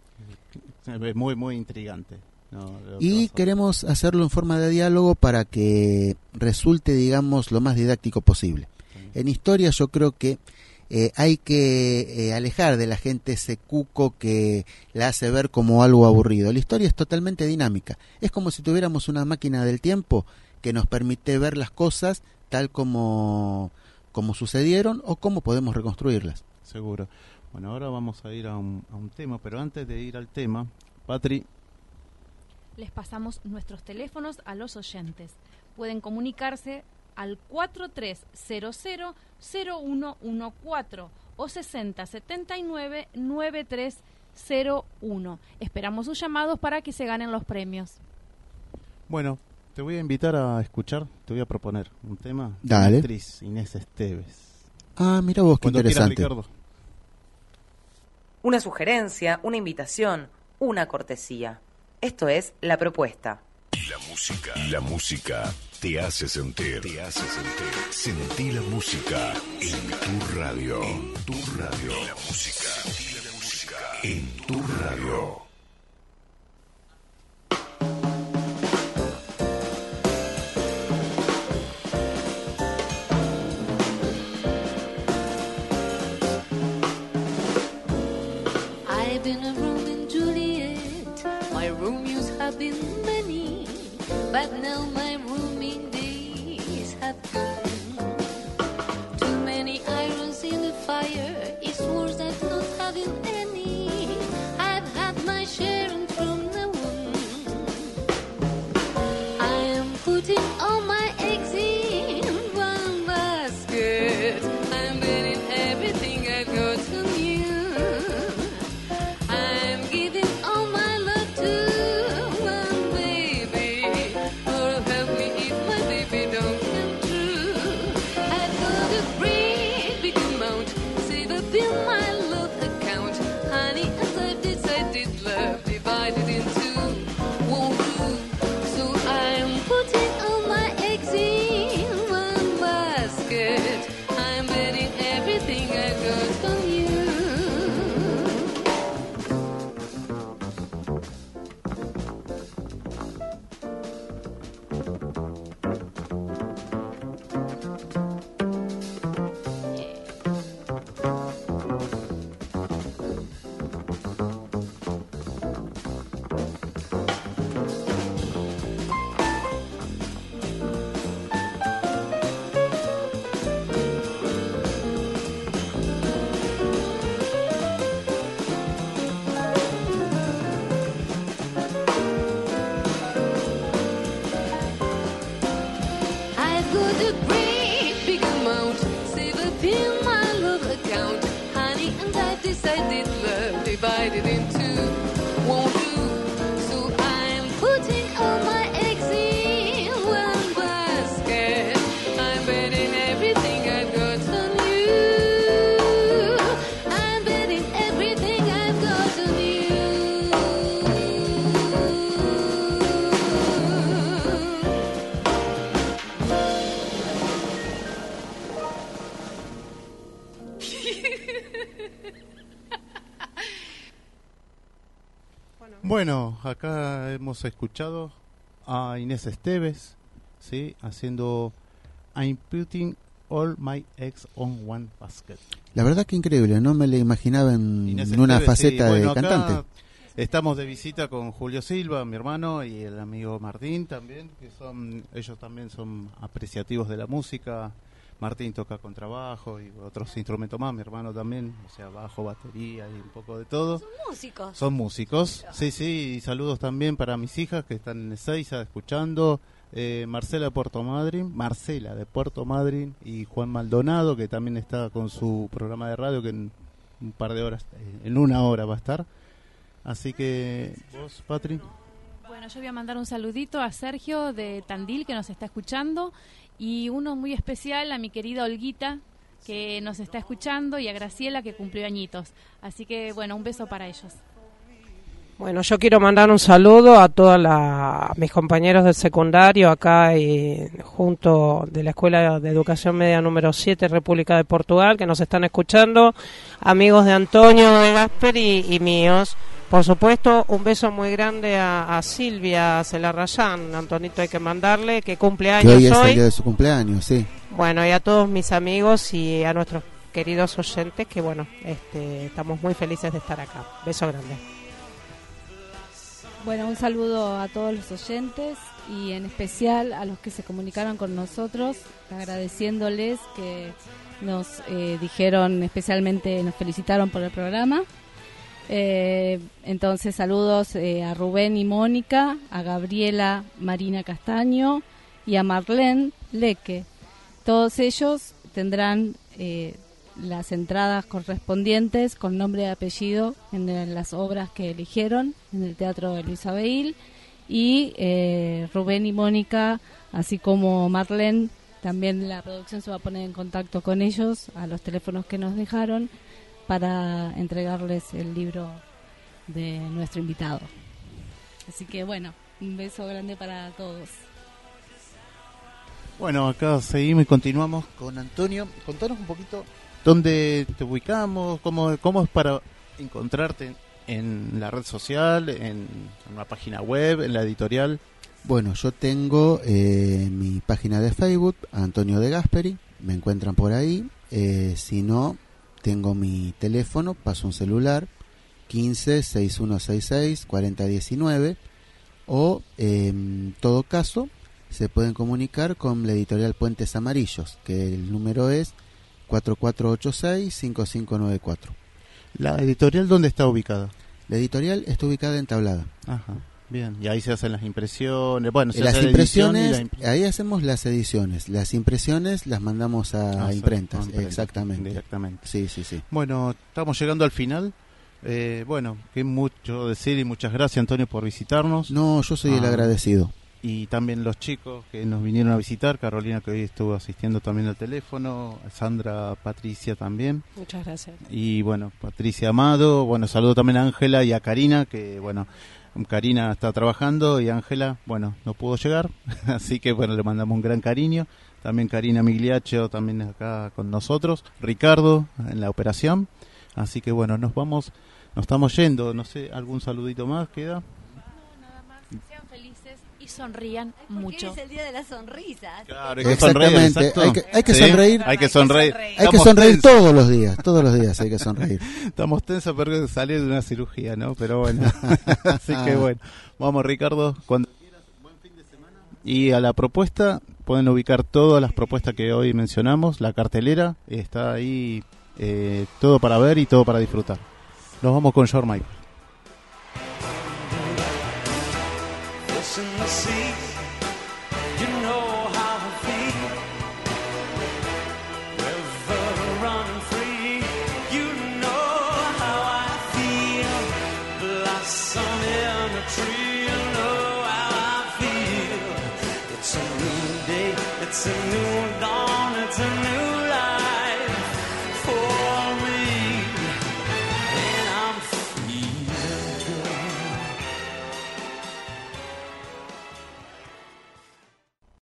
Es muy, muy intrigante. ¿no? Y queremos hacerlo en forma de diálogo para que resulte, digamos, lo más didáctico posible. En historia yo creo que eh, hay que eh, alejar de la gente ese cuco que la hace ver como algo aburrido. La historia es totalmente dinámica. Es como si tuviéramos una máquina del tiempo que nos permite ver las cosas tal como, como sucedieron o cómo podemos reconstruirlas. Seguro. Bueno, ahora vamos a ir a un, a un tema, pero antes de ir al tema, Patri, Les pasamos nuestros teléfonos a los oyentes. Pueden comunicarse al 4300-0114 o 6079-9301. Esperamos sus llamados para que se ganen los premios. bueno, te voy a invitar a escuchar, te voy a proponer un tema. Dale. La actriz Inés Esteves. Ah, mira vos, qué Cuando interesante. Una sugerencia, una invitación, una cortesía. Esto es La Propuesta. La música. La música te hace sentir. Te hace sentir. Sentí la música en tu radio. En tu radio. La música. En tu radio. but no Bueno, acá hemos escuchado a Inés Esteves, ¿sí? Haciendo I'm putting all my eggs on one basket. La verdad que increíble, no me la imaginaba en, Inés una Esteves, sí, faceta bueno, de cantante. Estamos de visita con Julio Silva, mi hermano, y el amigo Martín también, que son, ellos también son apreciativos de la música. Martín toca contrabajo y otros instrumentos más, mi hermano también, o sea, bajo, batería y un poco de todo. Son músicos. Son músicos, sí, sí, y saludos también para mis hijas que están en Ezeiza escuchando. Eh, Marcela de Puerto Madryn, Marcela de Puerto Madryn y Juan Maldonado que también está con su programa de radio que en un par de horas, eh, en una hora va a estar. Así que vos, Patri. Bueno, yo voy a mandar un saludito a Sergio de Tandil que nos está escuchando y uno muy especial a mi querida Olguita que nos está escuchando y a Graciela que cumplió añitos. Así que bueno, un beso para ellos. Bueno, yo quiero mandar un saludo a todos mis compañeros del secundario acá y junto de la Escuela de Educación Media número 7 República de Portugal que nos están escuchando, amigos de Antonio de Gasperi y míos. Por supuesto, un beso muy grande a, a Silvia Celarrayán, Antonito hay que mandarle, que cumple Que años hoy es el día de su cumpleaños, sí. Bueno, y a todos mis amigos y a nuestros queridos oyentes que bueno, este, estamos muy felices de estar acá. Beso grande. Bueno, un saludo a todos los oyentes y en especial a los que se comunicaron con nosotros, agradeciéndoles que nos eh, dijeron, especialmente nos felicitaron por el programa. Eh, entonces, saludos eh, a Rubén y Mónica, a Gabriela Marina Castaño y a Marlene Leque. Todos ellos tendrán eh, las entradas correspondientes con nombre y apellido en, las obras que eligieron en el Teatro de Luis Abeil. Y Rubén y Mónica, así como Marlene, también la producción se va a poner en contacto con ellos a los teléfonos que nos dejaron para entregarles el libro de nuestro invitado. Así que bueno, un beso grande para todos. Bueno, acá seguimos y continuamos con Antonio. Contanos un poquito dónde te ubicamos, cómo, cómo es para encontrarte en la red social, en una página web, en la editorial. Bueno, yo tengo eh, mi página de Facebook, Antonio de Gasperi, me encuentran por ahí. Eh, si no, tengo mi teléfono, paso un celular, 15 6166 4019, o eh, en todo caso, se pueden comunicar con la editorial Puentes Amarillos, que el número es 4486-5594. ¿La editorial dónde está ubicada? La editorial está ubicada en Tablada. Ajá, bien. Y ahí se hacen las impresiones. Bueno, se las hace impresiones, la ahí hacemos las ediciones. Las impresiones las mandamos a, Ah, imprentas, a exactamente. directamente. Sí, sí, sí. Bueno, estamos llegando al final. Eh, bueno, que mucho decir y muchas gracias Antonio por visitarnos. No, yo soy el Ah, agradecido. Y también los chicos que nos vinieron a visitar, Carolina que hoy estuvo asistiendo también al teléfono, Sandra, Patricia también. Muchas gracias. Y bueno, Patricia Amado, bueno, saludo también a Ángela y a Karina, que bueno, Karina está trabajando y Ángela, bueno, no pudo llegar, así que bueno, le mandamos un gran cariño. También Karina Migliaccio, también acá con nosotros, Ricardo en la operación. Así que bueno, nos vamos, nos estamos yendo, no sé, algún saludito más queda. Y sonrían mucho. Es el día de las sonrisas. Claro, hay que sonreír, Exactamente, exacto. hay que, hay que Sí, sonreír. Hay que sonreír. Hay que Estamos sonreír tensos. todos los días, todos los días hay que sonreír. Estamos tensos porque salir de una cirugía, ¿no? Pero bueno, así que bueno. Vamos, Ricardo, cuando quieras, buen fin de semana. Y a la propuesta, pueden ubicar todas las propuestas que hoy mencionamos, la cartelera, está ahí eh, todo para ver y todo para disfrutar. Nos vamos con George Michael.